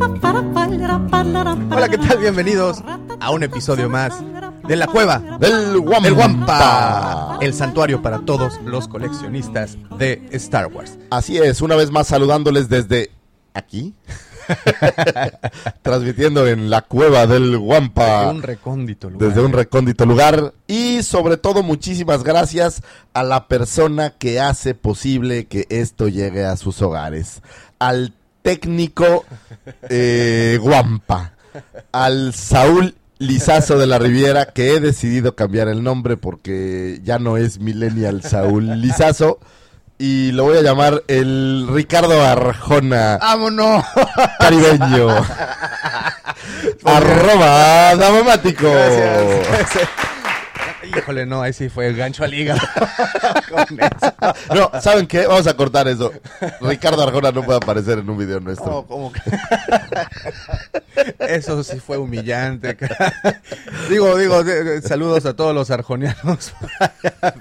Hola, ¿qué tal? Bienvenidos a un episodio más de La Cueva Del Wampa. El Wampa, el santuario para todos los coleccionistas de Star Wars. Así es, una vez más saludándoles desde aquí. Transmitiendo en la cueva del Wampa. Desde un recóndito lugar. Desde un recóndito lugar. Y sobre todo, muchísimas gracias a la persona que hace posible que esto llegue a sus hogares. Al técnico eh, Wampa. Al Saúl Lizazo de la Riviera, que he decidido cambiar el nombre porque ya no es Millennial Saúl Lizazo. Y lo voy a llamar el Ricardo Arjona ¡Vámonos! caribeño. Arroba. Gracias. Híjole, no, ahí sí fue el gancho al hígado. No, ¿saben qué? Vamos a cortar eso. Ricardo Arjona no puede aparecer en un video nuestro. No, ¿cómo que? Eso sí fue humillante. digo, digo, saludos a todos los arjonianos,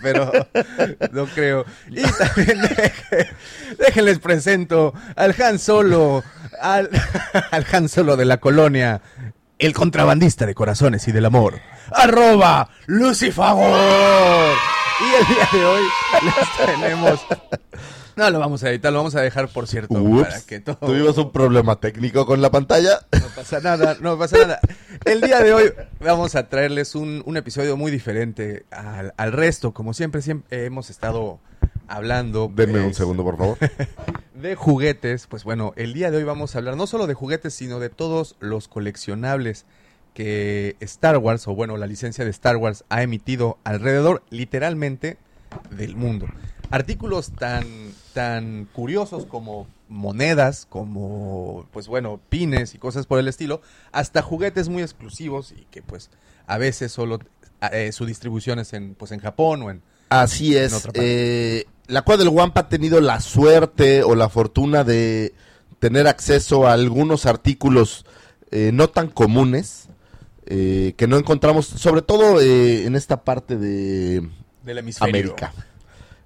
pero no creo. Y también deje- déjenles presento al Han Solo, al, al Han Solo de la colonia, el contrabandista de corazones y del amor, arroba Lucifagor. Y el día de hoy les tenemos... No lo vamos a editar, lo vamos a dejar por cierto Ups, para que todo... tuvimos un problema técnico con la pantalla. No pasa nada, no pasa nada. El día de hoy vamos a traerles un, un episodio muy diferente al, al resto. Como siempre, siempre hemos estado hablando Denme un segundo, por favor. de juguetes. Pues bueno, el día de hoy vamos a hablar no solo de juguetes, sino de todos los coleccionables que Star Wars, o bueno, la licencia de Star Wars ha emitido alrededor, literalmente, del mundo. Artículos tan, tan curiosos como monedas, como, pues bueno, pines y cosas por el estilo, hasta juguetes muy exclusivos y que pues a veces solo eh, su distribución es en, pues, en Japón o en... Así En es. otra parte. eh, la cueva del Wampa ha tenido la suerte o la fortuna de tener acceso a algunos artículos eh, no tan comunes eh, que no encontramos, sobre todo eh, en esta parte de Del hemisferio. América.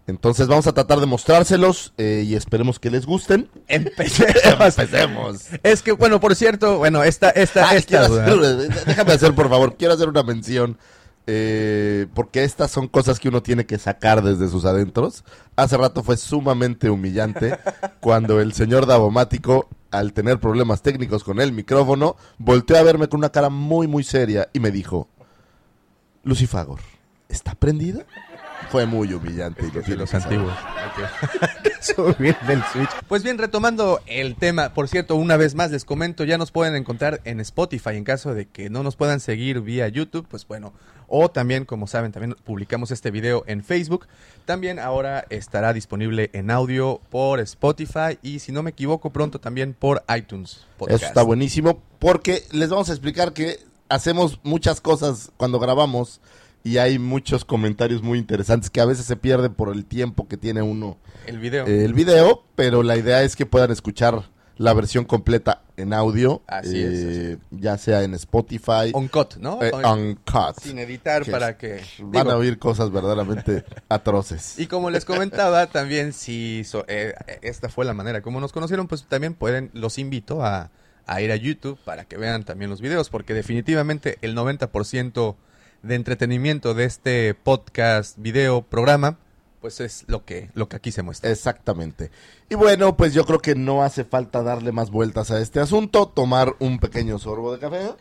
Entonces vamos a tratar de mostrárselos eh, y esperemos que les gusten. Empecemos. Empecemos. Es que, bueno, por cierto, bueno, esta, esta, esta hacer- déjame hacer, por favor, quiero hacer una mención. Eh, porque estas son cosas que uno tiene que sacar desde sus adentros. Hace rato fue sumamente humillante cuando el señor Davomático, al tener problemas técnicos con el micrófono, volteó a verme con una cara muy, muy seria y me dijo: Lucifagor, ¿está prendida? Fue muy humillante. los que saber. antiguos. Subir del Switch. Pues bien, retomando el tema, por cierto, una vez más les comento, ya nos pueden encontrar en Spotify en caso de que no nos puedan seguir vía YouTube, pues bueno, o también, como saben, también publicamos este video en Facebook. También ahora estará disponible en audio por Spotify y si no me equivoco pronto también por iTunes. Podcast. Eso está buenísimo porque les vamos a explicar que hacemos muchas cosas cuando grabamos y hay muchos comentarios muy interesantes que a veces se pierden por el tiempo que tiene uno El video. eh, el video, pero la idea es que puedan escuchar la versión completa en audio, Así es, eh, ya sea en Spotify, Uncut, ¿no? eh, uncut. Sin editar Que para que... Van digo, a oír cosas verdaderamente atroces. Y como les comentaba, también si so- eh, esta fue la manera como nos conocieron, pues también pueden, los invito a, a ir a YouTube para que vean también los videos, porque definitivamente el 90% de entretenimiento de este podcast, video, programa, pues es lo que, lo que aquí se muestra. Exactamente. Y bueno, pues yo creo que no hace falta darle más vueltas a este asunto, tomar un pequeño sorbo de café.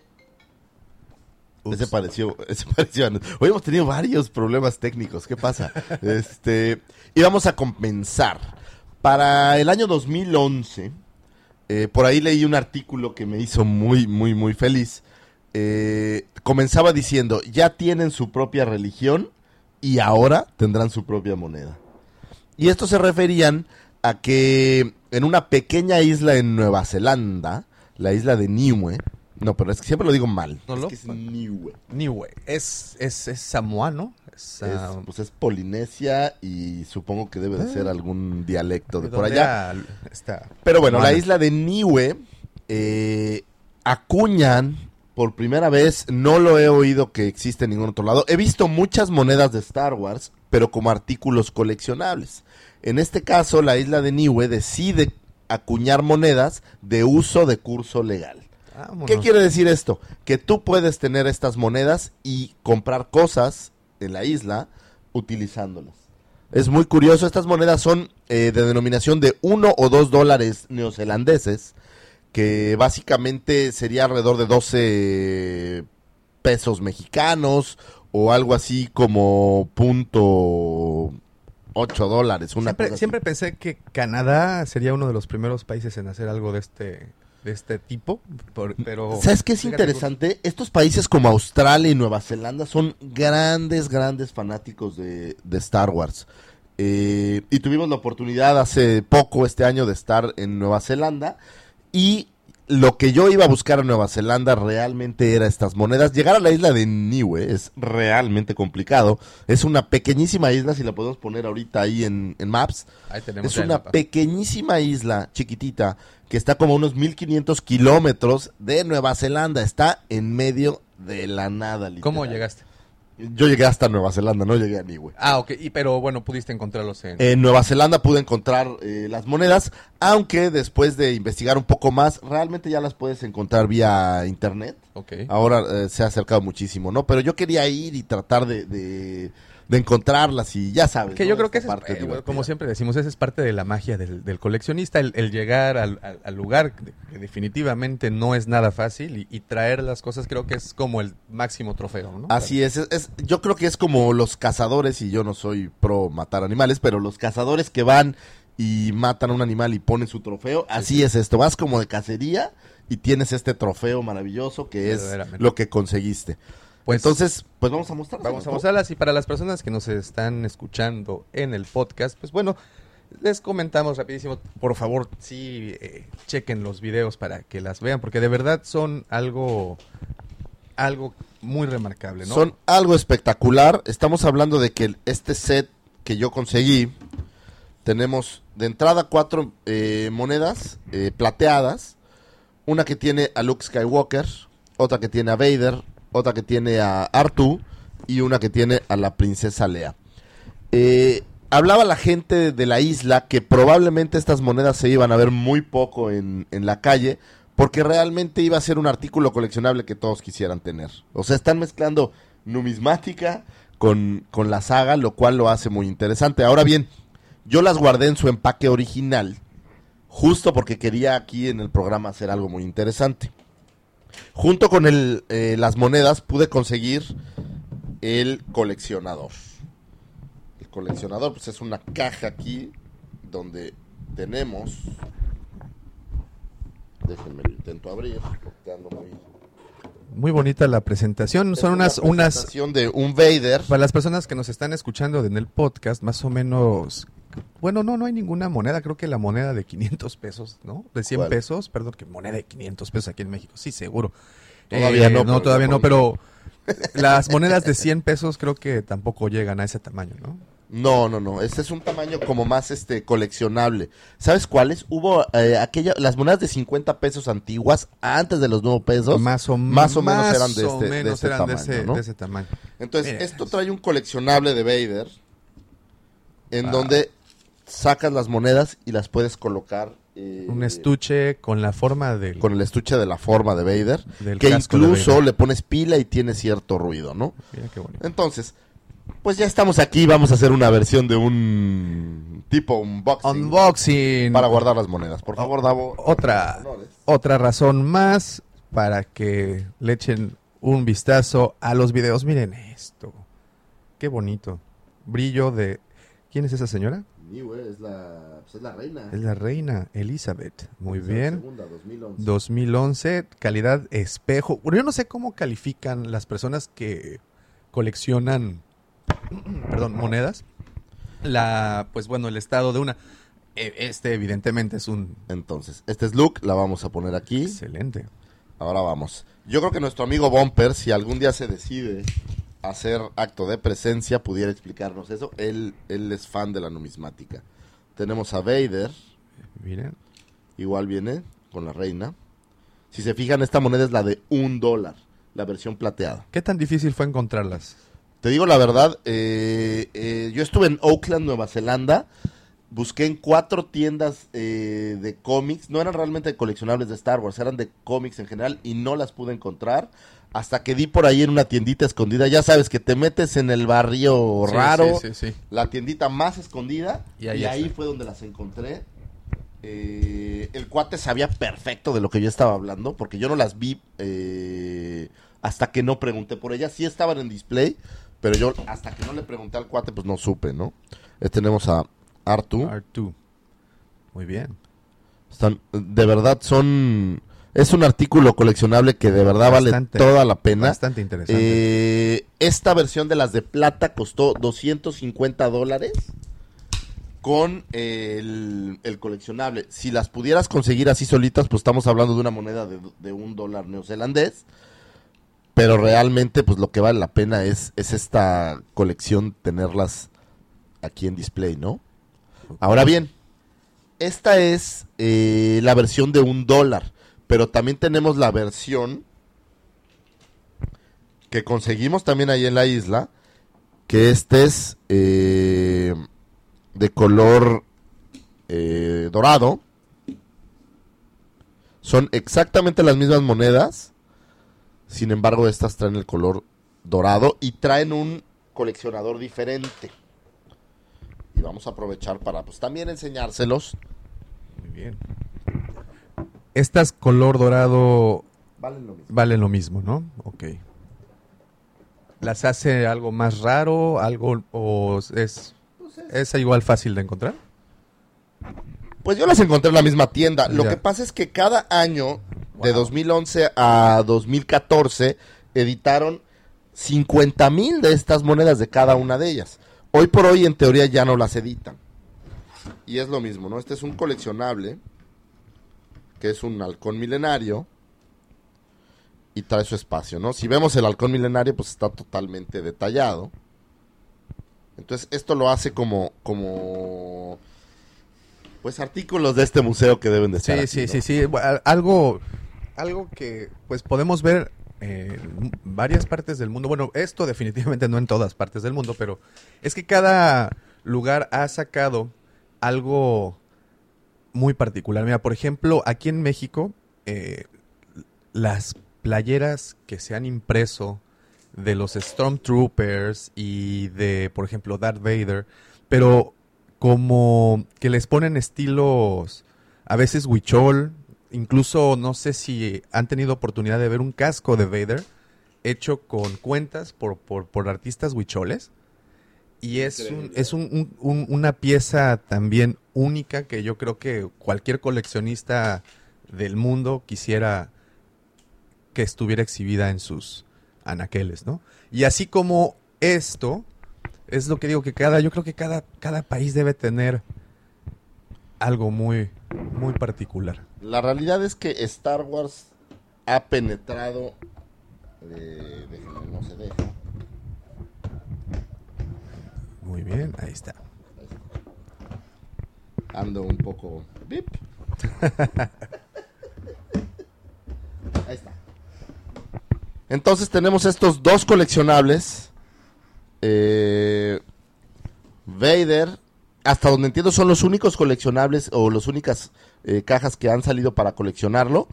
Ese pareció, ese pareció. Hoy hemos tenido varios problemas técnicos. ¿Qué pasa? este, y vamos a compensar. Para el año 2011, eh, por ahí leí un artículo que me hizo muy, muy, muy feliz. Eh, comenzaba diciendo, ya tienen su propia religión y ahora tendrán su propia moneda. Y esto se referían a que en una pequeña isla en Nueva Zelanda, la isla de Niue, no, pero es que siempre lo digo mal. No es que es Niue. Niue, es, es, es samoano. Es, Es, ah, pues es Polinesia y supongo que debe de ser algún dialecto de ¿de por allá. esta Pero bueno, la isla de Niue eh, acuñan por primera vez, no lo he oído que existe en ningún otro lado. He visto muchas monedas de Star Wars, pero como artículos coleccionables. En este caso, la isla de Niue decide acuñar monedas de uso de curso legal. Vámonos. ¿Qué quiere decir esto? Que tú puedes tener estas monedas y comprar cosas en la isla utilizándolas. Es muy curioso, estas monedas son eh, de denominación de 1 o 2 dólares neozelandeses, que básicamente sería alrededor de 12 pesos mexicanos o algo así como punto 8 dólares. Una Siempre, siempre pensé que Canadá sería uno de los primeros países en hacer algo de este de este tipo, por- pero ¿Sabes qué es interesante? Estos países como Australia y Nueva Zelanda son grandes, grandes fanáticos de, de Star Wars. Eh, y tuvimos la oportunidad hace poco, este año, de estar en Nueva Zelanda. Y lo que yo iba a buscar en Nueva Zelanda realmente era estas monedas. Llegar a la isla de Niue es realmente complicado. Es una pequeñísima isla, si la podemos poner ahorita ahí en, en Maps. Ahí tenemos Es una pequeñísima isla chiquitita que está como a unos 1500 kilómetros de Nueva Zelanda. Está en medio de la nada. literal. ¿Cómo llegaste? Yo llegué hasta Nueva Zelanda, no llegué a Niue. Ah, ok, y, pero bueno, pudiste encontrarlos en... En Nueva Zelanda pude encontrar eh, las monedas, aunque después de investigar un poco más, realmente ya las puedes encontrar vía internet. ok. Ahora eh, se ha acercado muchísimo, ¿no? Pero yo quería ir y tratar de, de, de encontrarlas y ya sabes. Que ¿no? yo creo que es, parte eh, como siempre decimos, esa es parte de la magia del, del coleccionista, el, el llegar al, al- al lugar que definitivamente no es nada fácil y, y traer las cosas creo que es como el máximo trofeo, ¿no? Así es, es, es- yo creo que es como los cazadores, y yo no soy pro matar animales, pero los cazadores que van y matan a un animal y ponen su trofeo, así es esto, vas como de cacería y tienes este trofeo maravilloso que es lo que conseguiste. Pues Entonces, pues vamos a mostrarlas. Vamos a mostrarlas y para las personas que nos están escuchando en el podcast, pues bueno, les comentamos rapidísimo, por favor, sí, eh, chequen los videos para que las vean, porque de verdad son algo, algo muy remarcable, ¿no? Son algo espectacular. Estamos hablando de que este set que yo conseguí, tenemos de entrada cuatro eh, monedas eh, plateadas. Una que tiene a Luke Skywalker, otra que tiene a Vader, otra que tiene a Artu y una que tiene a la princesa Lea. Eh, hablaba la gente de la isla que probablemente estas monedas se iban a ver muy poco en, en la calle porque realmente iba a ser un artículo coleccionable que todos quisieran tener. O sea, están mezclando numismática con, con la saga, lo cual lo hace muy interesante. Ahora bien, yo las guardé en su empaque original, justo porque quería aquí en el programa hacer algo muy interesante. Junto con el, eh, las monedas pude conseguir el coleccionador. El coleccionador pues es una caja aquí donde tenemos... Déjenme lo intento abrir porque ando muy... Muy bonita la presentación, son unas, una unas, presentación de un Vader. para las personas que nos están escuchando en el podcast, más o menos, bueno, no, no hay ninguna moneda, creo que la moneda de 500 pesos, ¿no? De 100 ¿Cuál? pesos, perdón, que moneda de 500 pesos aquí en México, sí, seguro. Todavía no, No, pero todavía no, pero las monedas de 100 pesos creo que tampoco llegan a ese tamaño, ¿no? No, no, no. Este es un tamaño como más este coleccionable. ¿Sabes cuáles? Hubo eh, aquella, las monedas de 50 pesos antiguas antes de los 9 pesos. más o, más o menos más eran de este- de este eran de tamaño, ese, ¿no? de ese tamaño. Entonces, Mira. esto trae un coleccionable de Vader en Ah. donde sacas las monedas y las puedes colocar eh, Un estuche con la forma del, con el estuche de la forma de Vader, del que incluso Vader. le pones pila y tiene cierto ruido, ¿no? Mira qué bonito. Entonces, pues ya estamos aquí, vamos a hacer una versión de un tipo unboxing Unboxing. para guardar las monedas. Por favor, Davo. Otra, otra razón más para que le echen un vistazo a los videos. Miren esto. Qué bonito. Brillo de... ¿Quién es esa señora? Sí, güey, es la, pues es la reina. Es la reina Elizabeth. Muy bien. segunda, 2011. 2011, calidad espejo. Bueno, Yo no sé cómo califican las personas que coleccionan, perdón, monedas. La, pues bueno, el estado de una. Eh, Este evidentemente es un Entonces, este es Luke, la vamos a poner aquí. excelente. Ahora vamos. Yo creo que nuestro amigo Bumper, si algún día se decide hacer acto de presencia, pudiera explicarnos eso. Él, él es fan de la numismática. Tenemos a Vader, Miren. igual viene con la reina. Si se fijan, esta moneda es la de un dólar, la versión plateada. ¿Qué tan difícil fue encontrarlas? Te digo la verdad, eh, eh, yo estuve en Oakland, Nueva Zelanda, busqué en cuatro tiendas eh, de cómics, no eran realmente coleccionables de Star Wars, eran de cómics en general y no las pude encontrar hasta que di por ahí en una tiendita escondida. Ya sabes que te metes en el barrio Sí, raro, sí, sí, sí. la tiendita más escondida, Y y ahí fue donde las encontré. Eh, el cuate sabía perfecto de lo que yo estaba hablando, porque yo no las vi eh, hasta que no pregunté por ellas. Sí estaban en display, pero yo hasta que no le pregunté al cuate, pues no supe, ¿no? Eh, tenemos a Artu. R2. Muy bien. Están, de verdad son... Es un artículo coleccionable que de verdad Bastante. vale toda la pena. Bastante interesante. Eh, esta versión de las de plata costó 250 dólares con el, el coleccionable. Si las pudieras conseguir así solitas, pues estamos hablando de una moneda de, de un dólar neozelandés. Pero realmente, pues lo que vale la pena es, es esta colección, tenerlas aquí en display, ¿no? Ahora bien, esta es eh, la versión de un dólar, pero también tenemos la versión que conseguimos también ahí en la isla, que este es eh, de color eh, dorado. Son exactamente las mismas monedas, sin embargo estas traen el color dorado y traen un coleccionador diferente. Y vamos a aprovechar para pues también enseñárselos. Muy bien. Estas color dorado Valen lo mismo. valen lo mismo, ¿no? Ok. ¿Las hace algo más raro? ¿Algo o es, es igual fácil de encontrar? Pues yo las encontré en la misma tienda. Lo que pasa es que cada año, de Wow. 2011 a 2014, editaron 50 mil de estas monedas de cada una de ellas. Hoy por hoy, en teoría, ya no las editan. Y es lo mismo, ¿no? Este es un coleccionable, que es un halcón milenario, y trae su espacio, ¿no? Si vemos el halcón milenario, pues está totalmente detallado. Entonces, esto lo hace como, como, pues artículos de este museo que deben de estar. Sí, aquí, sí, ¿no? sí, sí. Algo, algo que pues podemos ver eh, varias partes del mundo. Bueno, esto definitivamente no en todas partes del mundo, pero es que cada lugar ha sacado algo muy particular. Mira, por ejemplo, aquí en México, eh, las playeras que se han impreso de los Stormtroopers y de, por ejemplo, Darth Vader, pero como que les ponen estilos a veces huichol, incluso no sé si han tenido oportunidad de ver un casco de Vader hecho con cuentas por, por, por artistas huicholes. Y es, un- es un- un- un- una pieza también única que yo creo que cualquier coleccionista del mundo quisiera que estuviera exhibida en sus anaqueles, ¿no? Y así como esto, es lo que digo que cada, yo creo que cada, cada país debe tener algo muy, muy particular. La realidad es que Star Wars ha penetrado. eh, déjenme, no se deja. Muy bien, ahí está. Ando un poco. Bip. Ahí está. Entonces tenemos estos dos coleccionables. Eh, Vader. Hasta donde entiendo son los únicos coleccionables o las únicas eh, cajas que han salido para coleccionarlo.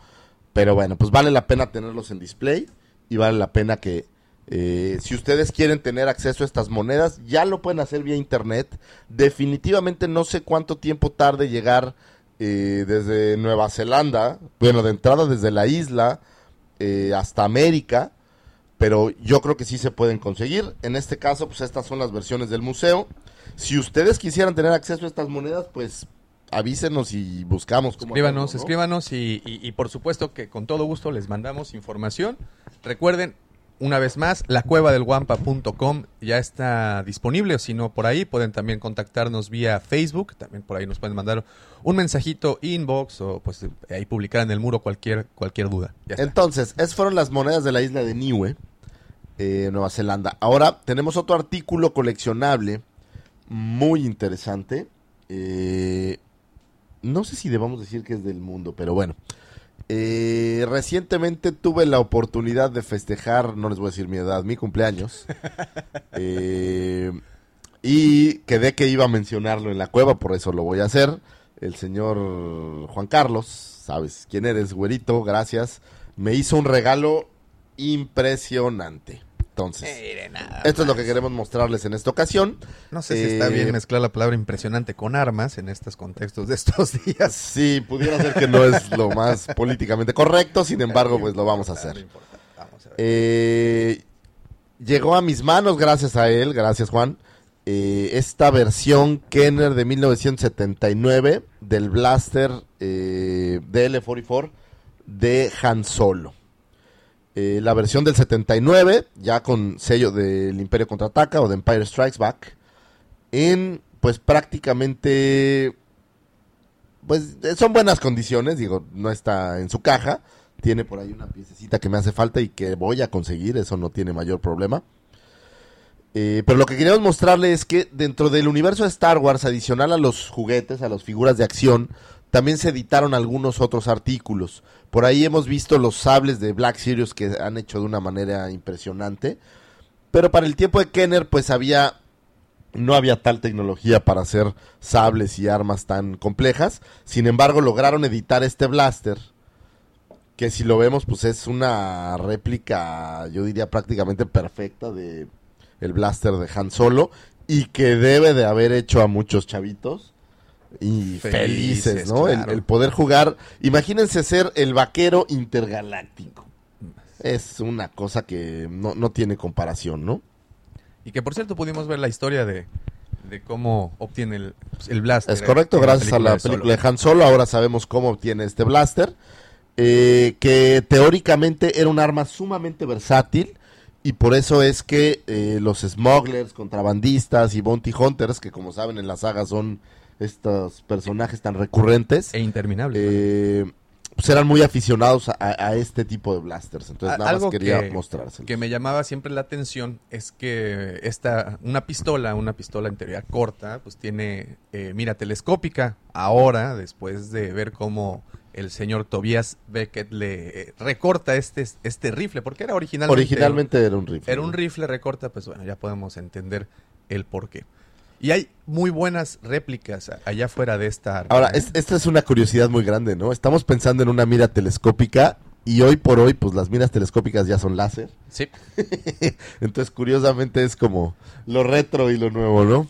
Pero bueno, pues vale la pena tenerlos en display. Y vale la pena que eh, si ustedes quieren tener acceso a estas monedas, ya lo pueden hacer vía internet. Definitivamente no sé cuánto tiempo tarde llegar eh, desde Nueva Zelanda, bueno, de entrada desde la isla hasta América, pero yo creo que sí se pueden conseguir. En este caso, pues estas son las versiones del museo. Si ustedes quisieran tener acceso a estas monedas, pues avísenos y buscamos cómo Escríbanos, hacerlo, ¿no? escríbanos y, y- y por supuesto que con todo gusto les mandamos información. Recuerden, una vez más, la cueva del guampa.com ya está disponible, o si no, por ahí pueden también contactarnos vía Facebook, también por ahí nos pueden mandar un mensajito inbox o pues ahí publicar en el muro cualquier, cualquier duda. Entonces, esas fueron las monedas de la isla de Niue, eh, Nueva Zelanda. Ahora tenemos otro artículo coleccionable muy interesante. Eh, no sé si debamos decir que es del mundo, pero bueno. Eh, recientemente tuve la oportunidad de festejar, no les voy a decir mi edad, mi cumpleaños. Eh, Y quedé que iba a mencionarlo en la cueva, por eso lo voy a hacer. El señor Juan Carlos, sabes quién eres, güerito, gracias. Me hizo un regalo impresionante. Entonces, Mire, nada esto es lo que queremos mostrarles en esta ocasión. No sé si está Eh, bien mezclar la palabra impresionante con armas en estos contextos de estos días. Sí, pudiera ser que no es lo más políticamente correcto, sin embargo, pues lo vamos a hacer. importa. Vamos a ver. Eh, llegó a mis manos, gracias a él, gracias Juan, eh, esta versión Kenner de 1979 del blaster eh, DL44 de Han Solo. Eh, la versión del 79, ya con sello del Imperio Contraataca o de Empire Strikes Back, en pues prácticamente pues eh, son buenas condiciones, digo, no está en su caja, tiene por ahí una piececita que me hace falta y que voy a conseguir, eso no tiene mayor problema. Eh, pero lo que queríamos mostrarle es que dentro del universo de Star Wars, adicional a los juguetes, a las figuras de acción, también se editaron algunos otros artículos. Por ahí hemos visto los sables de Black Series que han hecho de una manera impresionante. Pero para el tiempo de Kenner, pues había no había tal tecnología para hacer sables y armas tan complejas. Sin embargo, lograron editar este blaster. Que si lo vemos, pues es una réplica, yo diría prácticamente perfecta de el blaster de Han Solo. Y que debe de haber hecho a muchos chavitos. Y felices, Felices, ¿no? El- claro. el poder jugar. Imagínense ser el vaquero intergaláctico. Es una cosa que no, no tiene comparación, ¿no? Y que por cierto pudimos ver la historia de, de cómo obtiene el, el blaster. Es correcto, gracias a la de película de Han Solo, ahora sabemos cómo obtiene este blaster, eh, que teóricamente era un arma sumamente versátil y por eso es que eh, los smugglers, contrabandistas y bounty hunters, que como saben en la saga son estos personajes tan recurrentes, E interminable. eh, pues eran muy aficionados a, a este tipo de blasters. Entonces nada más quería que- mostrárselo. que me llamaba siempre la atención es que esta una pistola, una pistola en teoría corta, pues tiene eh, mira telescópica. Ahora, después de ver cómo el señor Tobias Beckett le eh, recorta este este rifle, porque era originalmente Originalmente era un rifle. era un rifle recorta, pues bueno, ya podemos entender el porqué. Y hay muy buenas réplicas allá fuera de esta arma. Ahora, ¿eh? es- esta es una curiosidad muy grande, ¿no? Estamos pensando en una mira telescópica y hoy por hoy, pues las miras telescópicas ya son láser. Sí, Entonces, curiosamente es como lo retro y lo nuevo, ¿no?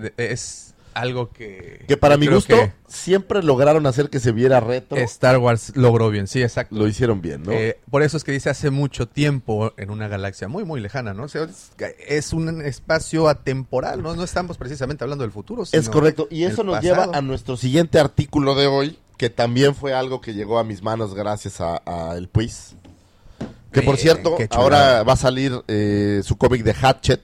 de- es algo que... Que para mi gusto que siempre lograron hacer que se viera retro. Star Wars logró bien, sí, exacto. Lo hicieron bien, ¿no? Eh, por eso es que dice hace mucho tiempo en una galaxia muy, muy lejana, ¿no? O sea, es, es un espacio atemporal, ¿no? No estamos precisamente hablando del futuro. es sino correcto. Y eso nos pasado. lleva a nuestro siguiente artículo de hoy, que también fue algo que llegó a mis manos gracias a, a el Puis. Que por cierto, ahora va a salir eh, su cómic de Hatchet.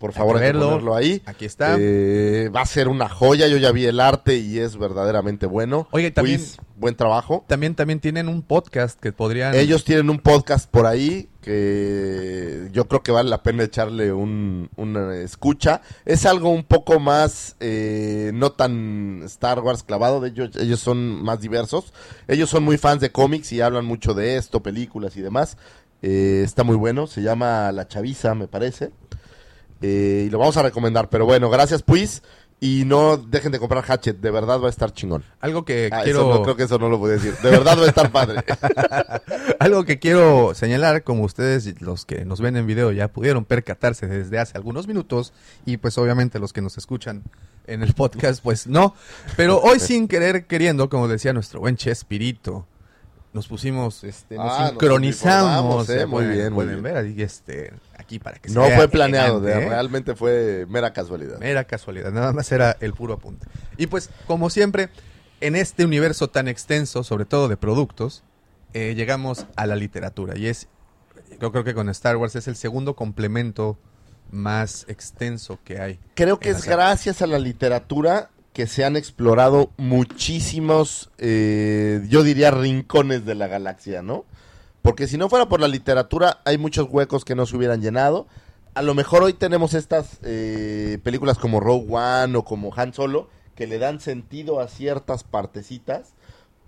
Por favor, hay que ponerlo ahí. Aquí está. Eh, va a ser una joya. Yo ya vi el arte y es verdaderamente bueno. Oye, también- buen trabajo. También, también tienen un podcast que podrían... Ellos tienen un podcast por ahí que yo creo que vale la pena echarle un, una escucha. Es algo un poco más, eh, no tan Star Wars clavado, de ellos, ellos son más diversos. Ellos son muy fans de cómics y hablan mucho de esto, películas y demás. Eh, está muy bueno, se llama La Chaviza, me parece. Eh, y lo vamos a recomendar, pero bueno, gracias pues. Y no dejen de comprar Hatchet, de verdad va a estar chingón. Algo que Ah, quiero... eso no, creo que eso no lo voy a decir. De verdad va a estar padre. Algo que quiero señalar, como ustedes los que nos ven en video ya pudieron percatarse desde hace algunos minutos, y pues obviamente los que nos escuchan en el podcast, pues no. Pero hoy sin querer queriendo, como decía nuestro buen Chespirito, nos pusimos, este, nos Ah, nos sincronizamos. uniformamos, eh, muy pueden- bien, muy pueden bien. ver ahí, este, aquí para que se No fue planeado, elegante, ¿eh? realmente fue mera casualidad. Mera casualidad, nada más era el puro apunte. Y pues, como siempre, en este universo tan extenso, sobre todo de productos, eh, llegamos a la literatura. Y es, yo creo que con Star Wars es el segundo complemento más extenso que hay. Creo que es gracias a la literatura que se han explorado muchísimos, eh, yo diría, rincones de la galaxia, ¿no? Porque si no fuera por la literatura, hay muchos huecos que no se hubieran llenado. A lo mejor hoy tenemos estas eh, películas como Rogue One o como Han Solo, que le dan sentido a ciertas partecitas,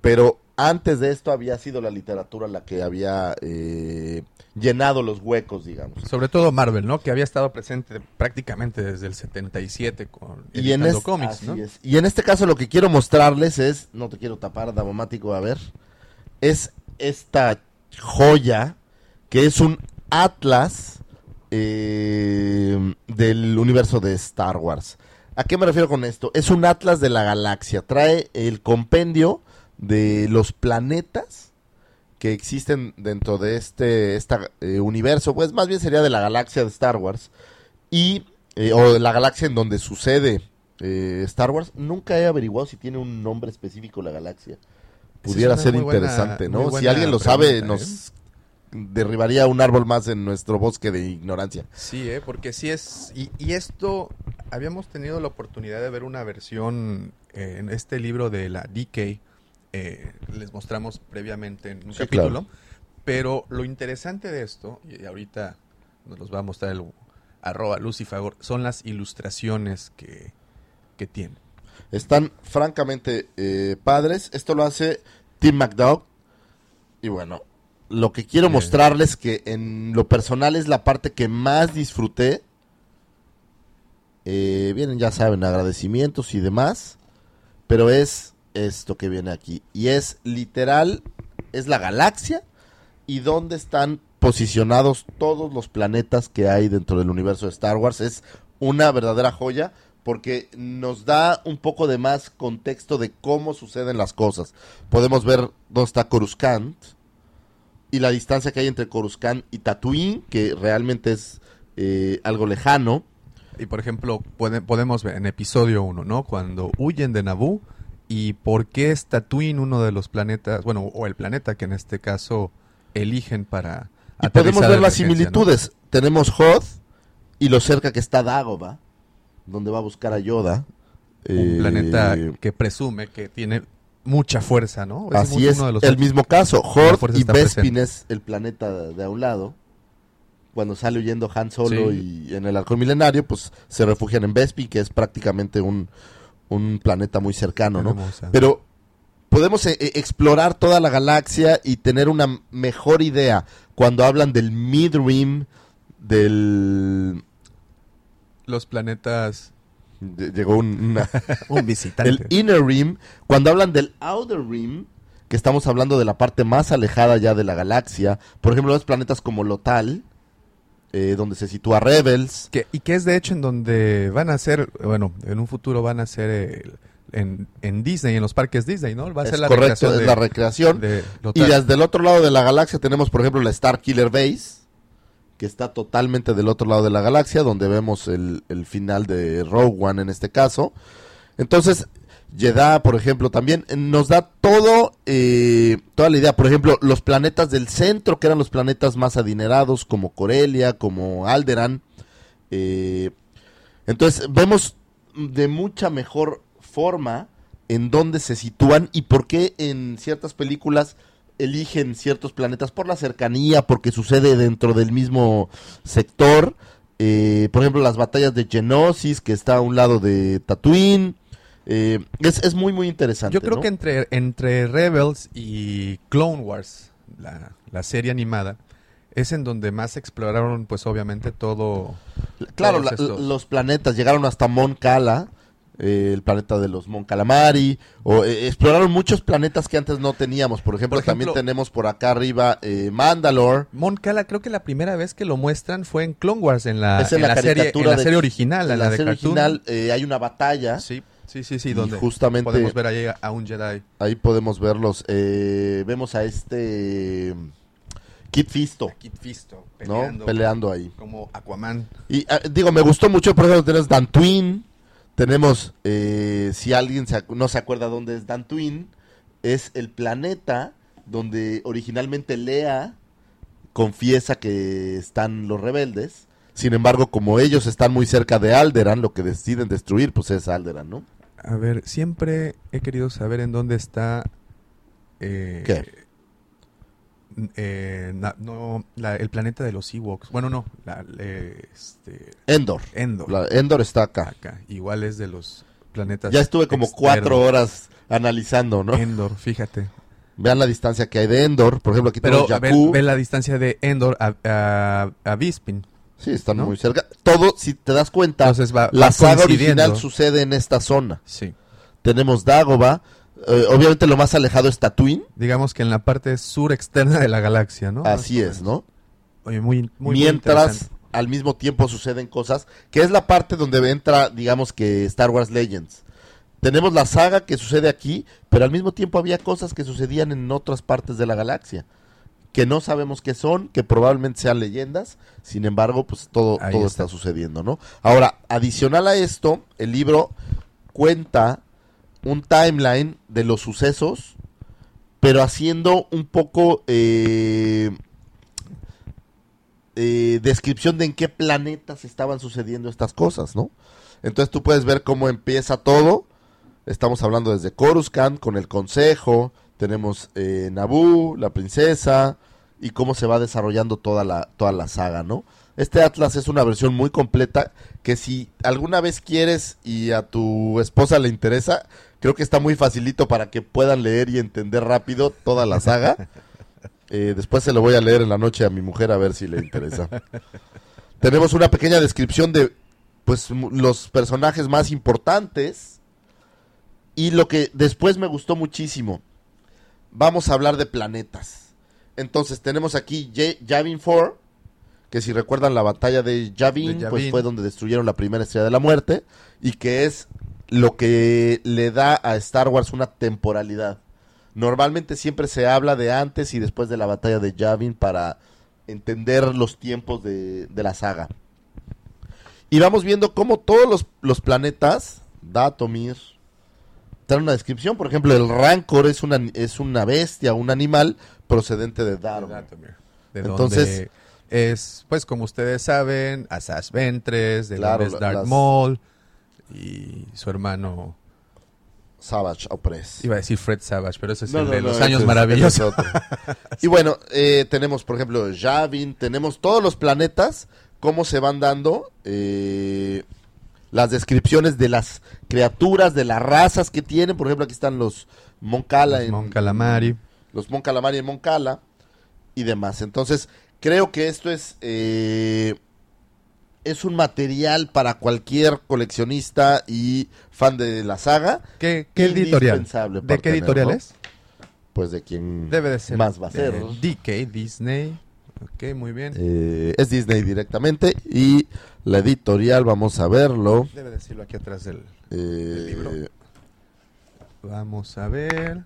pero antes de esto había sido la literatura la que había eh, llenado los huecos, digamos. Sobre todo Marvel, ¿no? Que había estado presente prácticamente desde el 77 con Y en, es- cómics, así ¿no? es. y en este caso lo que quiero mostrarles es, no te quiero tapar, Davomático, a ver, es esta joya que es un atlas eh, del universo de Star Wars. ¿A qué me refiero con esto? Es un atlas de la galaxia. Trae el compendio de los planetas que existen dentro de este eh, universo, pues más bien sería de la galaxia de Star Wars y eh, o de la galaxia en donde sucede Star Wars. Nunca he averiguado si tiene un nombre específico la galaxia. Pudiera ser buena- interesante, ¿no? Si alguien lo sabe, pregunta, nos derribaría un árbol más en nuestro bosque de ignorancia. Sí, ¿eh? porque sí es... Y, y esto, habíamos tenido la oportunidad de ver una versión eh, en este libro de la DK, eh, les mostramos previamente en un Sí, capítulo, claro. pero lo interesante de esto, y ahorita nos los va a mostrar el arroba Lucifagor, son las ilustraciones que, que tiene. Están francamente eh, padres. Esto lo hace Tim McDowell. Y bueno, lo que quiero mostrarles que en lo personal es la parte que más disfruté. Eh, vienen, ya saben, agradecimientos y demás. Pero es esto que viene aquí. Y es literal, es la galaxia y dónde están posicionados todos los planetas que hay dentro del universo de Star Wars. Es una verdadera joya porque nos da un poco de más contexto de cómo suceden las cosas. Podemos ver dónde está Coruscant y la distancia que hay entre Coruscant y Tatooine, que realmente es eh, algo lejano. Y por ejemplo, puede- podemos ver en episodio 1, ¿no? Cuando huyen de Naboo y por qué es Tatooine uno de los planetas, bueno, o el planeta que en este caso eligen para Y podemos de ver las similitudes. Tenemos Hoth y lo cerca que está Dagobah, donde va a buscar a Yoda. Un Eh, planeta que presume que tiene mucha fuerza, ¿no? Así es, uno de los- el mismo caso. Hort y Bespin es el planeta de a un lado. Cuando sale huyendo Han Solo Sí. y en el arco milenario, pues se refugian en Bespin, que es prácticamente un, un planeta muy cercano, ¿no? Pero podemos eh, eh, explorar toda la galaxia y tener una mejor idea cuando hablan del Mid-Rim, del... los planetas llegó un- una... un visitante. el Inner Rim, cuando hablan del Outer Rim, que estamos hablando de la parte más alejada ya de la galaxia, por ejemplo, los planetas como Lotal, eh, donde se sitúa Rebels, Que- y que es de hecho en donde van a ser, bueno, en un futuro van a ser el- en, en Disney, en los parques Disney, ¿no? Va a es ser la correcto, recreación es de- la recreación. de y desde el otro lado de la galaxia tenemos, por ejemplo, la Star Killer Base, que está totalmente del otro lado de la galaxia, donde vemos el, final de Rogue One en este caso. Entonces, Jeddah, por ejemplo, también eh, nos da todo, eh, toda la idea. Por ejemplo, los planetas del centro, que eran los planetas más adinerados, como Corelia, como Alderan. eh, entonces, vemos de mucha mejor forma en dónde se sitúan y por qué en ciertas películas eligen ciertos planetas por la cercanía, porque sucede dentro del mismo sector. Eh, por ejemplo, las batallas de Genosis, que está a un lado de Tatooine. Eh, es, es muy, muy interesante. Yo creo ¿no? que entre, entre Rebels y Clone Wars, la, la serie animada, es en donde más exploraron, pues obviamente todo. Claro, la- los planetas llegaron hasta Mon Cala, eh, el planeta de los Mon Calamari, o eh, exploraron muchos planetas que antes no teníamos. Por ejemplo, Por ejemplo- también tenemos por acá arriba eh, Mandalore. Mon Cala, creo que la primera vez que lo muestran fue en Clone Wars, en la, en en la la serie, en la de- serie original, En la, de serie Cartoon. original eh, hay una batalla. Sí, sí, sí, sí, donde justamente- podemos ver ahí a, un Jedi. Ahí podemos verlos. vemos a este Kit Fisto, Kit Fisto ¿no? peleando, ahí. como Aquaman. Y ah, digo, me gustó mucho, por ejemplo, tenemos Dantooine. Tenemos, eh, si alguien se no se acuerda dónde es Dantooine, es el planeta donde originalmente Lea confiesa que están los rebeldes. Sin embargo, como ellos están muy cerca de Alderan, lo que deciden destruir, pues es Alderan, ¿no? A ver, siempre he querido saber en dónde está. eh, ¿Qué? Eh, na- no, la- el planeta de los Ewoks. Bueno, no, la, eh, este, Endor. Endor. La- Endor está acá. Acá. Igual es de los planetas. Ya estuve como externos. cuatro horas analizando, ¿no? Endor, fíjate. Vean la distancia que hay de Endor. Por ejemplo, aquí Pero tenemos Jakku. ve la distancia de Endor a, a, a Bisping. Sí, están ¿no? muy cerca. Todo, si te das cuenta, Entonces va, la va saga original sucede en esta zona. Sí. Tenemos Dagobah. Eh, obviamente lo más alejado es Tatooine. Digamos que en la parte sur externa de la galaxia, ¿no? Así es. ¿no? Oye, muy, Mientras al mismo tiempo suceden cosas, que es la parte donde entra, digamos que Star Wars Legends. Tenemos la saga que sucede aquí, pero al mismo tiempo había cosas que sucedían en otras partes de la galaxia, que no sabemos qué son, que probablemente sean leyendas, sin embargo, pues todo, Ahí todo está. está sucediendo, ¿no? Ahora, adicional a esto, el libro cuenta un timeline de los sucesos, pero haciendo un poco eh, eh, descripción de en qué planetas estaban sucediendo estas cosas, ¿no? Entonces tú puedes ver cómo empieza todo. Estamos hablando desde Coruscant con el Consejo, tenemos eh, Naboo, la princesa y cómo se va desarrollando toda la toda la saga, ¿no? Este atlas es una versión muy completa que si alguna vez quieres y a tu esposa le interesa, creo que está muy facilito para que puedan leer y entender rápido toda la saga. Eh, después se lo voy a leer en la noche a mi mujer a ver si le interesa. Tenemos una pequeña descripción de pues los personajes más importantes y lo que después me gustó muchísimo. Vamos a hablar de planetas. Entonces tenemos aquí Ja- Yavin 4, que si recuerdan la batalla de Yavin, De pues fue donde destruyeron la primera estrella de la muerte y que es lo que le da a Star Wars una temporalidad. Normalmente siempre se habla de antes y después de la batalla de Yavin para entender los tiempos de, de la saga. Y vamos viendo cómo todos los, los planetas, Datomir, traen una descripción. Por ejemplo, el Rancor es una, es una bestia, un animal procedente de. Datomir. De Entonces- es, pues como ustedes saben, Asajj Ventress, de Claro, es Darth las- Maul y su hermano, Savage Opress. iba a decir Fred Savage, pero ese es No, el no, de no, los años maravillosos. y bueno, eh, tenemos, por ejemplo, Yavin, tenemos todos los planetas, cómo se van dando eh, las descripciones de las criaturas, de las razas que tienen. Por ejemplo, aquí están los Moncala. Los en- Mon Calamari. Los Mon Calamari en Moncala y demás. Entonces, creo que esto es... eh, es un material para cualquier coleccionista y fan de la saga. ¿Qué, qué editorial? ¿De qué editorial es? Pues de quien Debe de ser. más va a ser. DK, Disney. Ok, muy bien. Eh, es Disney directamente y la editorial, vamos a verlo. Debe decirlo aquí atrás del... eh, libro? Vamos a ver.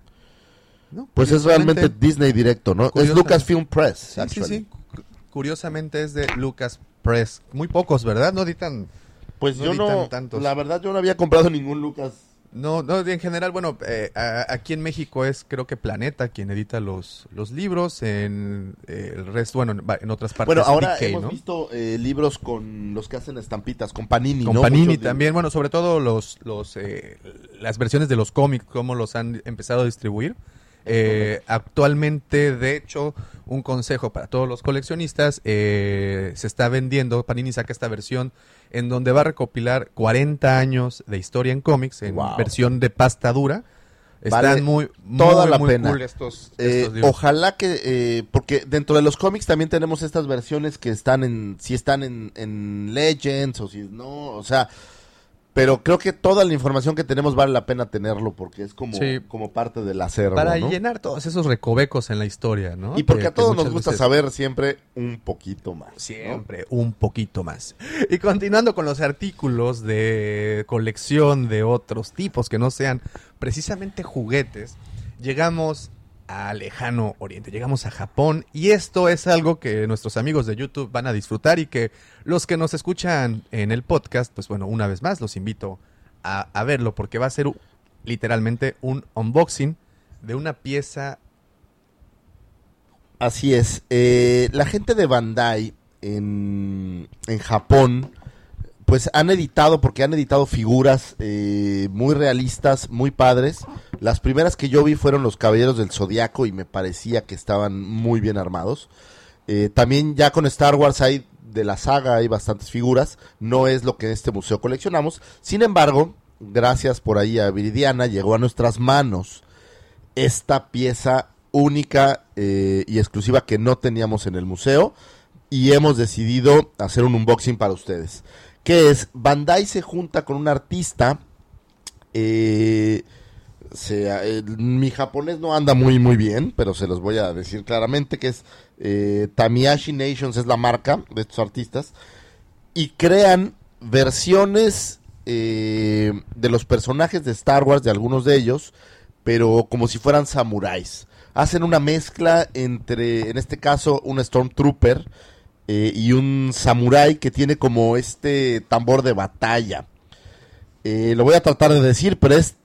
No, pues es realmente Disney directo, ¿no? Es Lucasfilm Press. Sí, sí, actually. sí. Cu- Curiosamente es de Lucas Press. Muy pocos, ¿verdad? No editan... Pues No yo no, tantos. la verdad yo no había comprado ningún Lucas. No, no, en general, bueno, eh, a- aquí en México es creo que Planeta quien edita los, los libros, en eh, el resto, bueno, en, en otras partes Bueno, ahora DK, hemos ¿no? visto eh, libros con los que hacen estampitas, con Panini, Con ¿no? Panini Muchos libros. también, bueno, sobre todo los, los eh, las versiones de los cómics, cómo los han empezado a distribuir. Eh, actualmente, de hecho, un consejo para todos los coleccionistas, eh, se está vendiendo, Panini saca esta versión en donde va a recopilar 40 años de historia en cómics, en Wow. versión de pasta dura. Están Vale muy, muy, toda la muy pena. cool estos, Eh, estos libros. ojalá que, eh, porque dentro de los cómics también tenemos estas versiones que están en, si están en, en Legends o si no, o sea, pero creo que toda la información que tenemos vale la pena tenerlo porque es como, Sí. como parte del acervo, Para ¿no? llenar todos esos recovecos en la historia, ¿no? Y porque Que- a todos nos gusta veces- saber siempre un poquito más. ¿no? Siempre un poquito más. Y continuando con los artículos de colección de otros tipos que no sean precisamente juguetes, llegamos a lejano oriente, llegamos a Japón y esto es algo que nuestros amigos de YouTube van a disfrutar y que los que nos escuchan en el podcast, pues bueno, una vez más los invito a, verlo porque va a ser literalmente un unboxing de una pieza Así es. Eh, la gente de Bandai en, en Japón, pues han editado, porque han editado figuras eh, muy realistas, muy padres. Las primeras que yo vi fueron los Caballeros del Zodiaco y me parecía que estaban muy bien armados. Eh, también ya con Star Wars hay de la saga hay bastantes figuras. No es lo que en este museo coleccionamos. Sin embargo, gracias por ahí a Viridiana, llegó a nuestras manos esta pieza única eh, y exclusiva que no teníamos en el museo y hemos decidido hacer un unboxing para ustedes. Que es, Bandai se junta con un artista, eh, eh, mi japonés no anda muy muy bien, pero se los voy a decir claramente, que es eh, Tamiyashi Nations es la marca de estos artistas, y crean versiones de los personajes de Star Wars, de algunos de ellos, pero como si fueran samuráis. Hacen una mezcla entre, en este caso, un Stormtrooper eh, y un samurái que tiene como este tambor de batalla. Eh, lo voy a tratar de decir, pero es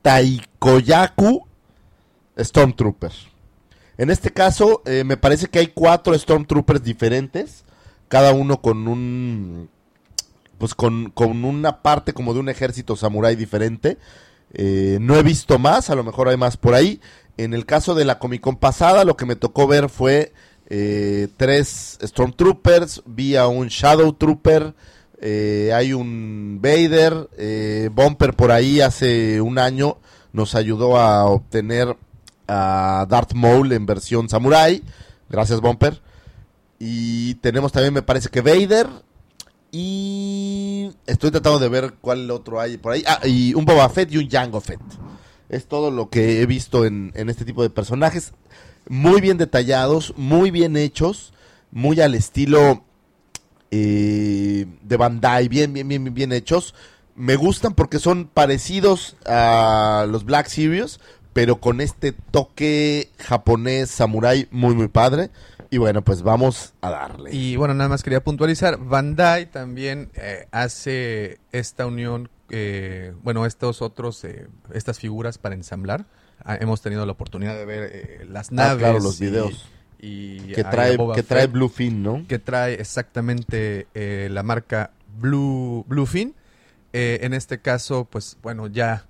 Taikoyaku Stormtrooper. En este caso, eh, me parece que hay cuatro Stormtroopers diferentes, cada uno con un pues con, con una parte como de un ejército samurái diferente. No he visto más, a lo mejor hay más por ahí. En el caso de la Comic Con pasada, lo que me tocó ver fue eh, tres Stormtroopers, vi a un Shadow Trooper, eh, hay un Vader, eh, Bumper por ahí hace un año nos ayudó a obtener a Darth Maul en versión samurai. Gracias, Bumper. Y tenemos también, me parece que Vader. Y estoy tratando de ver cuál otro hay por ahí. Ah, y un Boba Fett y un Jango Fett. Es todo lo que he visto en, en este tipo de personajes. Muy bien detallados, muy bien hechos, muy al estilo eh, de Bandai, bien, bien, bien, bien, hechos. Me gustan porque son parecidos a los Black Series, pero con este toque japonés, samurai, muy, muy padre. Y bueno, pues vamos a darle. Y bueno, nada más quería puntualizar, Bandai también eh, hace esta unión, eh, bueno, estos otros, eh, estas figuras para ensamblar. Ah, hemos tenido la oportunidad de ver eh, las Ah, naves. claro, los y- videos. Y, que trae, que trae Fett, Bluefin, ¿no? que trae exactamente eh, la marca Blue, Bluefin. Eh, en este caso, pues bueno, ya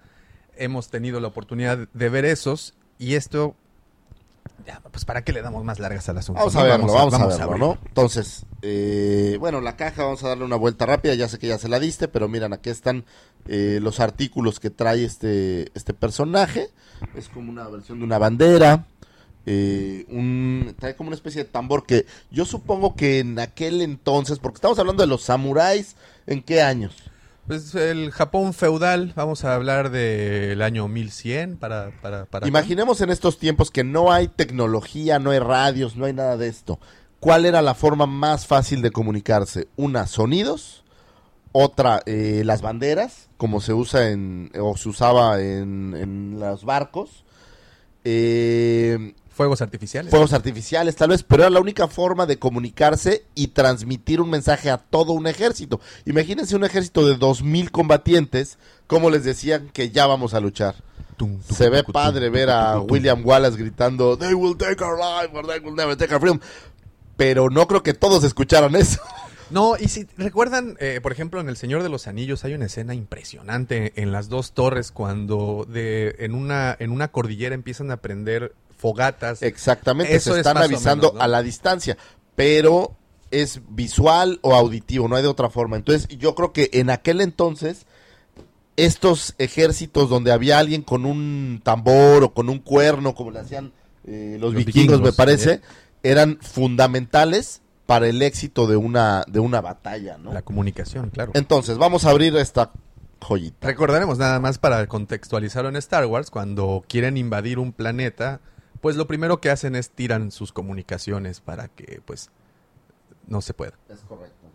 hemos tenido la oportunidad de ver esos y esto, ya, pues para qué le damos más largas al asunto. Vamos a verlo, vamos, a, verlo. ¿no? Entonces, eh, bueno, la caja vamos a darle una vuelta rápida, ya sé que ya se la diste, pero miren, aquí están eh, los artículos que trae este, este personaje. Es como una versión de una bandera, eh, un, trae como una especie de tambor que yo supongo que en aquel entonces, porque estamos hablando de los samuráis, ¿en qué años? Pues el Japón feudal, vamos a hablar del año 1100 para... para, para Imaginemos en estos tiempos que no hay tecnología, no hay radios, no hay nada de esto. ¿Cuál era la forma más fácil de comunicarse? Una, sonidos. Otra, eh, las banderas, como se usa en, o se usaba en, en los barcos. Eh, Fuegos artificiales. fuegos artificiales tal vez, pero era la única forma de comunicarse y transmitir un mensaje a todo un ejército. Imagínense un ejército de 2.000 combatientes, como les decían que ya vamos a luchar. Tum, tum, Se ve tum, padre tum, ver a tum, tum. William Wallace gritando They will take our life or they will never take our freedom. Pero no creo que todos escucharan eso. No, y si recuerdan, eh, por ejemplo, en El Señor de los Anillos hay una escena impresionante en las dos torres cuando de en una en una cordillera empiezan a prender fogatas. Exactamente, Eso se es están avisando menos, ¿no? a la distancia, pero es visual o auditivo, no hay de otra forma. Entonces, yo creo que en aquel entonces estos ejércitos donde había alguien con un tambor o con un cuerno, como le hacían eh, los, Los vikingos, me parece, ¿eh? eran fundamentales para el éxito de una de una batalla, ¿no? La comunicación, claro. Entonces, vamos a abrir esta joyita. Recordaremos nada más para contextualizarlo en Star Wars, cuando quieren invadir un planeta, pues lo primero que hacen es tiran sus comunicaciones para que pues no se pueda. Es correcto.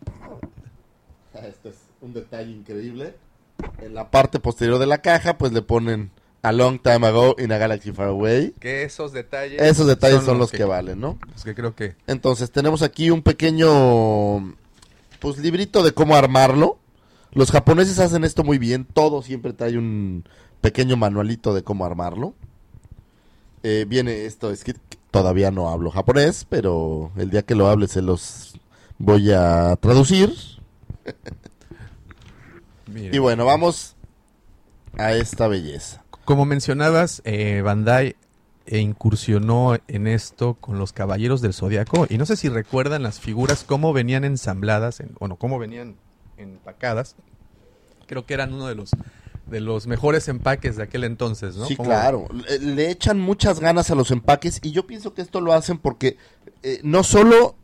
Este es un detalle increíble. En la parte posterior de la caja, pues le ponen A Long Time Ago in a Galaxy Far Away. Que esos detalles Esos detalles son, los que, valen, ¿no? los que creo que Entonces tenemos aquí un pequeño, pues librito de cómo armarlo. Los japoneses hacen esto muy bien. Todo siempre trae un pequeño manualito de cómo armarlo. Eh, viene esto, es que todavía no hablo japonés, pero el día que lo hable se los voy a traducir. Y bueno, vamos a esta belleza. Como mencionabas, eh, Bandai incursionó en esto con los Caballeros del Zodiaco. Y no sé si recuerdan las figuras, cómo venían ensambladas, en, bueno, cómo venían empacadas. Creo que eran uno de los de los mejores empaques de aquel entonces, ¿no? Sí, claro. Le, le echan muchas ganas a los empaques y yo pienso que esto lo hacen porque eh, no solo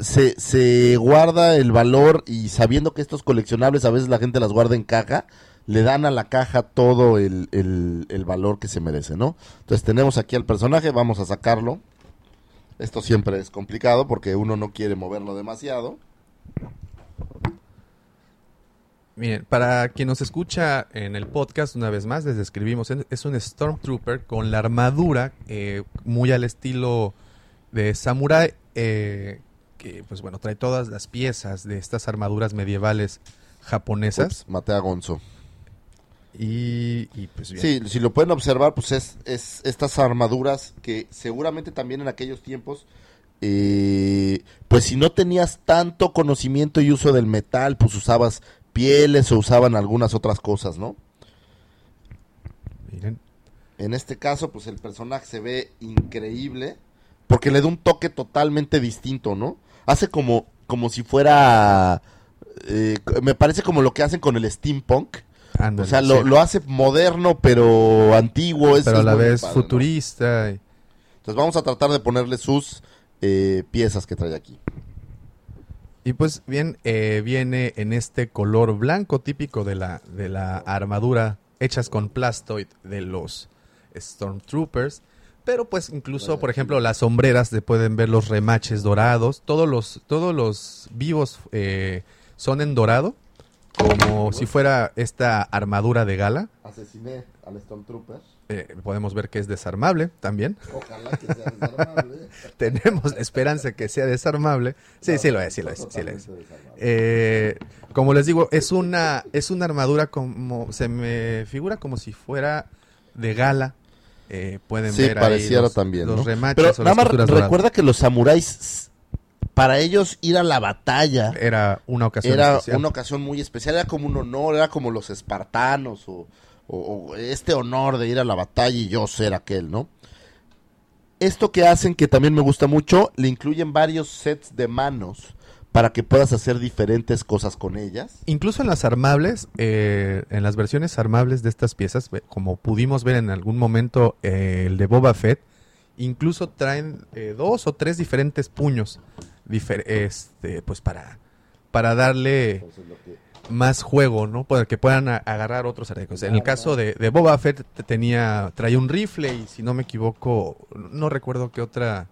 se, se guarda el valor y sabiendo que estos coleccionables a veces la gente las guarda en caja, le dan a la caja todo el, el- el valor que se merece, ¿no? Entonces tenemos aquí al personaje, vamos a sacarlo. Esto siempre es complicado porque uno no quiere moverlo demasiado. Miren, para quien nos escucha en el podcast, una vez más, les describimos, es- un Stormtrooper con la armadura eh, muy al estilo de Samurai, eh, que pues bueno, trae todas las piezas de estas armaduras medievales japonesas. Ups, maté a Gonzo. Y, y, pues bien. Sí, si lo pueden observar, pues es, es estas armaduras que seguramente también en aquellos tiempos, eh, pues si no tenías tanto conocimiento y uso del metal, pues usabas pieles o usaban algunas otras cosas, ¿no? Miren. En este caso, pues el personaje se ve increíble porque le da un toque totalmente distinto, ¿no? Hace como, como si fuera... eh, me parece como lo que hacen con el steampunk. O sea, lo, sí. lo hace moderno, pero antiguo. es- pero a la vez futurista. Entonces vamos a tratar de ponerle sus eh, piezas que trae aquí. Y pues bien, eh, viene en este color blanco típico de la, de la armadura hechas con plastoid de los Stormtroopers. Pero pues incluso, por ejemplo, las sombreras se pueden ver los remaches dorados. Todos los, todos los vivos eh, son en dorado, como si fuera esta armadura de gala. Asesiné al Stormtrooper. Eh, podemos ver que es desarmable también. Ojalá que sea desarmable. Tenemos esperanza que sea desarmable. Sí, sí lo es, sí lo es, sí lo es. Eh, como les digo, es una, es una armadura como, se me figura como si fuera de gala. Eh, pueden Sí, ver ahí pareciera los, también, los ¿no? remaches Pero o nada las más doradas. recuerda que los samuráis, para ellos ir a la batalla Era una ocasión era especial. una ocasión muy especial, era como un honor, era como los espartanos o, o- o este honor de ir a la batalla y yo ser aquel, ¿no? Esto que hacen, que también me gusta mucho, le incluyen varios sets de manos para que puedas hacer diferentes cosas con ellas. Incluso en las armables, eh, en las versiones armables de estas piezas, como pudimos ver en algún momento eh, el de Boba Fett, incluso traen eh, dos o tres diferentes puños, difer- este, pues para, para darle Entonces, lo que- más juego, ¿no? Para que puedan agarrar otros arreglos. En el caso de, de Boba Fett te- tenía, traía un rifle y si no me equivoco, no recuerdo qué otra,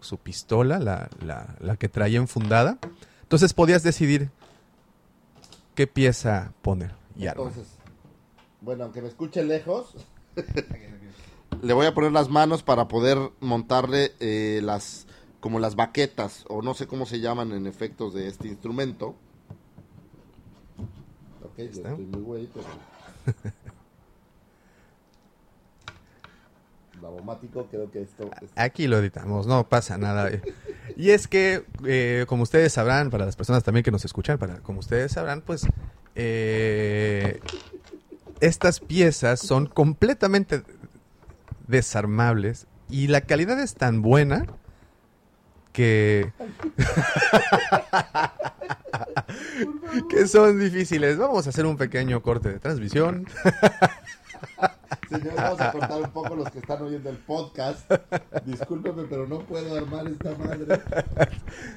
su pistola, la, la, la que traía enfundada. Entonces podías decidir qué pieza poner y arma. Entonces, bueno, aunque me escuche lejos, le voy a poner las manos para poder montarle eh, las, como las baquetas, o no sé cómo se llaman en efectos de este instrumento. Ok, yo ¿Está? estoy muy güey, pero... Creo que esto... es- Aquí lo editamos, no pasa nada. Y es que, eh, como ustedes sabrán, para las personas también que nos escuchan, para como ustedes sabrán, pues eh, estas piezas son completamente desarmables y la calidad es tan buena que que son difíciles. Vamos a hacer un pequeño corte de transmisión. Señores, vamos a cortar un poco los que están oyendo el podcast. Discúlpeme, pero no puedo armar esta madre.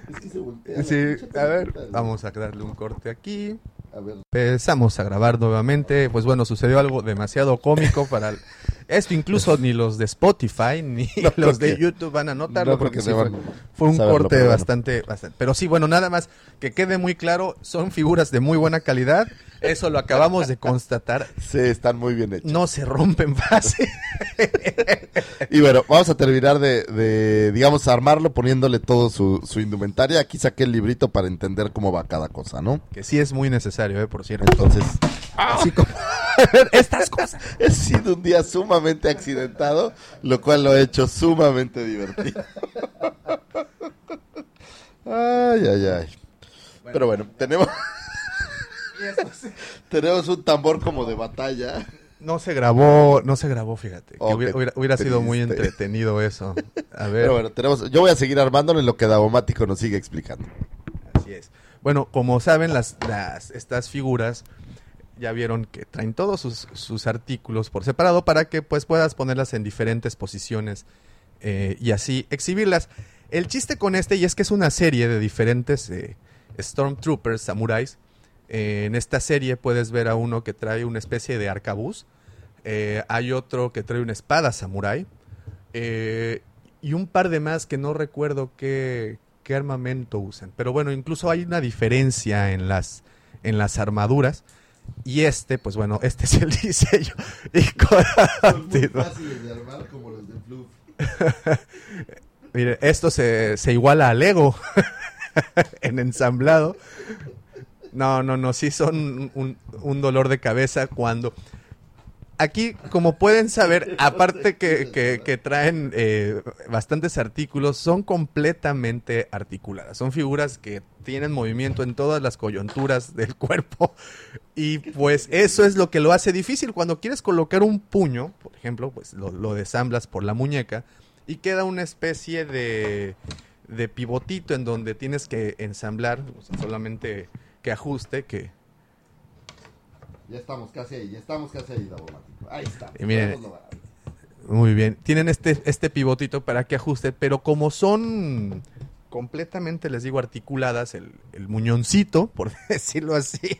Es que se voltea. Sí, a ver, vamos a darle un corte aquí. A ver, Empezamos a grabar nuevamente. Pues bueno, sucedió algo demasiado cómico para... Esto incluso ni los de Spotify ni No los de YouTube van a notarlo no porque sí fue, fue un corte pero bueno. bastante, bastante... Pero sí, bueno, nada más que quede muy claro, son figuras de muy buena calidad. Eso lo acabamos de constatar. sí, están muy bien hechos. No se rompen fácil. Y bueno, vamos a terminar de, de, digamos, armarlo poniéndole todo su, su indumentaria. Aquí saqué el librito para entender cómo va cada cosa, ¿no? Que sí es muy necesario, ¿eh? Por cierto. Entonces, Así como... Estas cosas. he sido un día sumamente accidentado, lo cual lo he hecho sumamente divertido. Ay, ay, ay. Pero bueno, tenemos, tenemos un tambor como de batalla. No se grabó, no se grabó, fíjate. que Oh, hubiera, qué hubiera- hubiera sido muy entretenido eso. A ver. Pero bueno, tenemos, yo voy a seguir armándolo en lo que Davomático nos sigue explicando. Así es. Bueno, como saben, las, las, estas figuras ya vieron que traen todos sus, sus artículos por separado para que pues puedas ponerlas en diferentes posiciones eh, y así exhibirlas. El chiste con este, y es que es una serie de diferentes eh, Stormtroopers, samuráis. Eh, en esta serie puedes ver a uno que trae una especie de arcabuz. Eh, hay otro que trae una espada samurái. Y un par de más que no recuerdo qué, qué armamento usan. Pero bueno, incluso hay una diferencia en las, en las armaduras. Y este, pues bueno, este es el diseño. Y Son muy fáciles de armar como los de Fluff. Mire, esto se, se iguala a Lego en ensamblado. No, no, no, sí son un, un dolor de cabeza cuando... Aquí, como pueden saber, aparte que, que- que traen eh, bastantes artículos, son completamente articuladas. Son figuras que tienen movimiento en todas las coyunturas del cuerpo. Y pues eso es lo que lo hace difícil. Cuando quieres colocar un puño, por ejemplo, pues lo, lo desamblas por la muñeca y queda una especie de, de pivotito en donde tienes que ensamblar, solamente que ajuste, que Ya estamos casi ahí, ya estamos casi ahí, Davomático. Ahí está. Y miren. Muy bien. Tienen este, este pivotito para que ajuste, pero como son completamente, les digo, articuladas, el, el muñoncito, por decirlo así,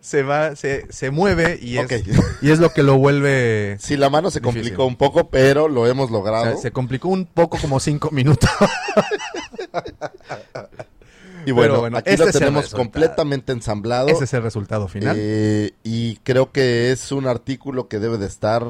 se va, se, se mueve y es, y es lo que lo vuelve. Sí, la mano se Difícil. complicó un poco, pero lo hemos o logrado. sea, se complicó un poco como cinco minutos. y bueno, aquí este lo tenemos completamente ensamblado. Ese es el resultado final. Eh, y creo que es un artículo que debe de estar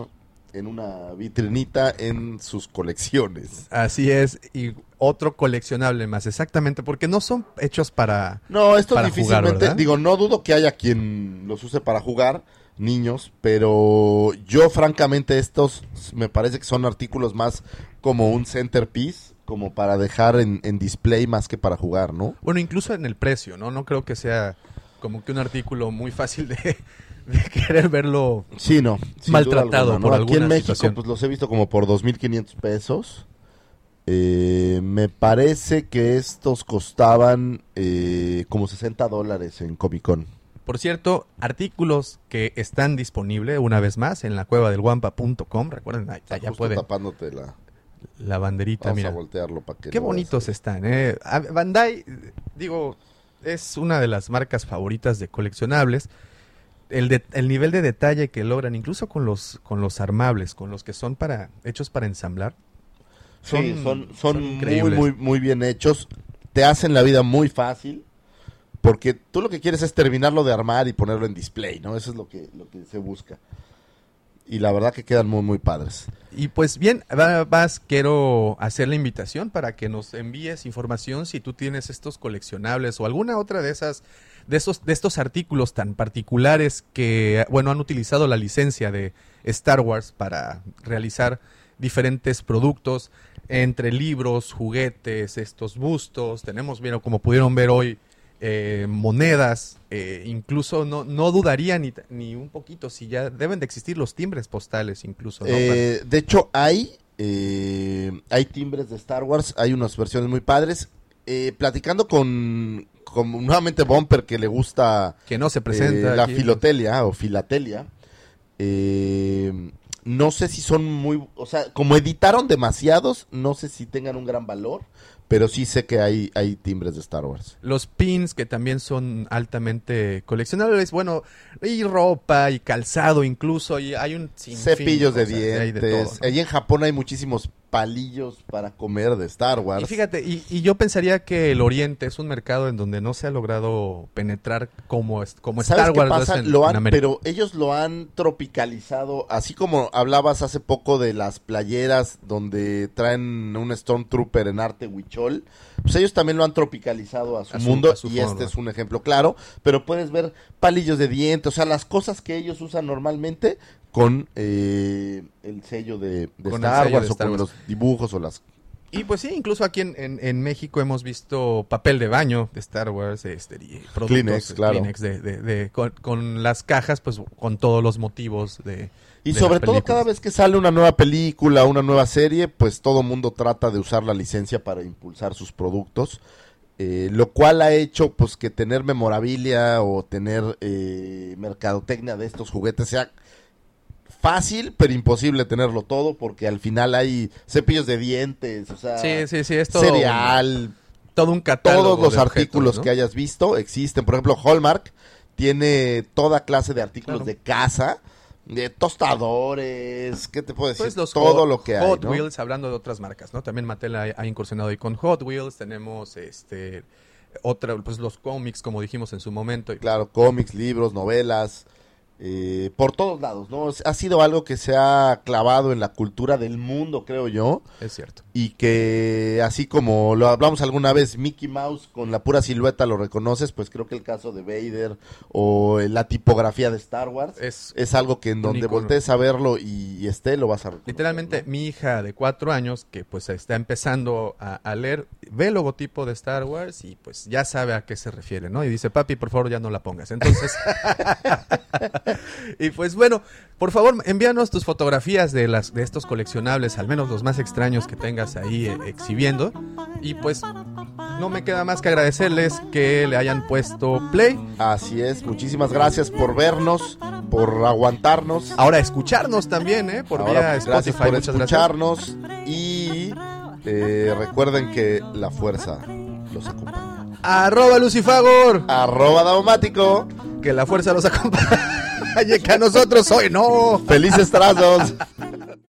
en una vitrinita en sus colecciones. Así es. Y otro coleccionable más, exactamente, porque no son hechos para. No, esto Para difícilmente, digo, no dudo que haya quien los use para jugar, niños, pero yo francamente estos me parece que son artículos más como un centerpiece, como para dejar en, en display más que para jugar, ¿no? Bueno, incluso en el precio, ¿no? No creo que sea como que un artículo muy fácil de, de querer verlo. Sí, no. Maltratado duda por Aquí en alguna México, situación. pues los he visto como por 2.500 pesos. Eh, me parece que estos costaban eh, como 60 dólares en Comic Con. Por cierto, artículos que están disponibles una vez más en la cueva del guampa.com. Recuerden, allá pueden. tapándote la... La banderita, Vamos mira. a voltearlo para que Qué bonitos veas. están, ¿eh? Bandai, digo, es una de las marcas favoritas de coleccionables. El, de- el nivel de detalle que logran, incluso con los, con los armables, con los que son para hechos para ensamblar, Sí, son- son, son, son muy, muy, muy bien hechos. Te hacen la vida muy fácil. Porque tú lo que quieres es terminarlo de armar y ponerlo en display, ¿no? Eso es lo que, lo que se busca. Y la verdad que quedan muy, muy padres. Y pues bien, va- vas, quiero hacer la invitación para que nos envíes información si tú tienes estos coleccionables o alguna otra de esas, de esos, de estos artículos tan particulares que, bueno, han utilizado la licencia de Star Wars para realizar diferentes productos entre libros, juguetes, estos bustos. Tenemos, bien, como pudieron ver hoy, eh, monedas, eh, incluso no, no dudaría ni, ni un poquito si ya deben de existir los timbres postales incluso. ¿no? Eh, de hecho, hay, hay timbres de Star Wars, hay unas versiones muy padres. Platicando con, con nuevamente Bumper, que le gusta que no se presenta la aquí. filotelia o filatelia. no sé si son muy, o sea, como editaron demasiados, no sé si tengan un gran valor, pero sí sé que hay, hay timbres de Star Wars. Los pins que también son altamente coleccionables, bueno, y ropa y calzado incluso, y hay un sinfín Cepillos de hay de dientes. todo, ¿no? Allí en Japón hay muchísimos palillos para comer de Star Wars. Y fíjate, y, y yo pensaría que el Oriente es un mercado en donde no se ha logrado penetrar como, como ¿Sabes Star qué Wars lo pasa? es en, Lo en han, América. pero ellos lo han tropicalizado, así como hablabas hace poco de las playeras donde traen un Stormtrooper en arte huichol, pues ellos también lo han tropicalizado a su, A su- mundo a su y forma. este es un ejemplo claro, pero puedes ver palillos de dientes, o sea, las cosas que ellos usan normalmente con eh, el sello de, de Con el Star sello Wars de o con Wars. los dibujos o las... Y pues sí, incluso aquí en, en- en México hemos visto papel de baño de Star Wars, este, y productos, Kleenex, claro. Kleenex de, de- de- con, con las cajas, pues con todos los motivos de... Y sobre todo cada vez que sale una nueva película, una nueva serie, pues todo mundo trata de usar la licencia para impulsar sus productos. eh, lo cual ha hecho pues que tener memorabilia o tener eh, mercadotecnia de estos juguetes sea fácil, pero imposible tenerlo todo porque al final hay cepillos de dientes, o sea, Sí, sí, sí, es todo cereal, todo un catálogo todos los de objetos, artículos ¿no? que hayas visto existen. Por ejemplo, Hallmark tiene toda clase de artículos Claro. de casa, de tostadores, ¿qué te puedo decir? Pues los Todo Hot- lo que hay, Hot ¿no? Wheels, hablando de otras marcas, ¿no? También Mattel ha, ha incursionado ahí con Hot Wheels, tenemos este otra, pues los cómics, como dijimos en su momento. Claro, cómics, libros, novelas, eh, por todos lados, ¿no? Ha sido algo que se ha clavado en la cultura del mundo, creo yo, Es cierto. y que así como lo hablamos alguna vez, Mickey Mouse con la pura silueta lo reconoces, pues creo que el caso de Vader o eh, la tipografía de Star Wars Es es algo que en donde voltees a verlo y, y esté, lo vas a reconocer. Literalmente, ¿no? mi hija de cuatro años, que pues está empezando a, a leer, ve el logotipo de Star Wars y pues ya sabe a qué se refiere, ¿no? Y dice, papi, por favor, ya no la pongas. Entonces, y pues bueno, por favor, envíanos tus fotografías de, las, de estos coleccionables, al menos los más extraños que tengas ahí eh, exhibiendo. Y pues no me queda más que agradecerles que le hayan puesto play. Así es, muchísimas gracias por vernos, por aguantarnos. Ahora escucharnos también, ¿eh? Por Ahora, vía gracias Spotify. por Muchas gracias. escucharnos y eh, recuerden que la fuerza los acompaña. Arroba Lucifagor. Arroba Daumático. Que la fuerza los acompañe, llega a nosotros hoy, no. Felices trazos.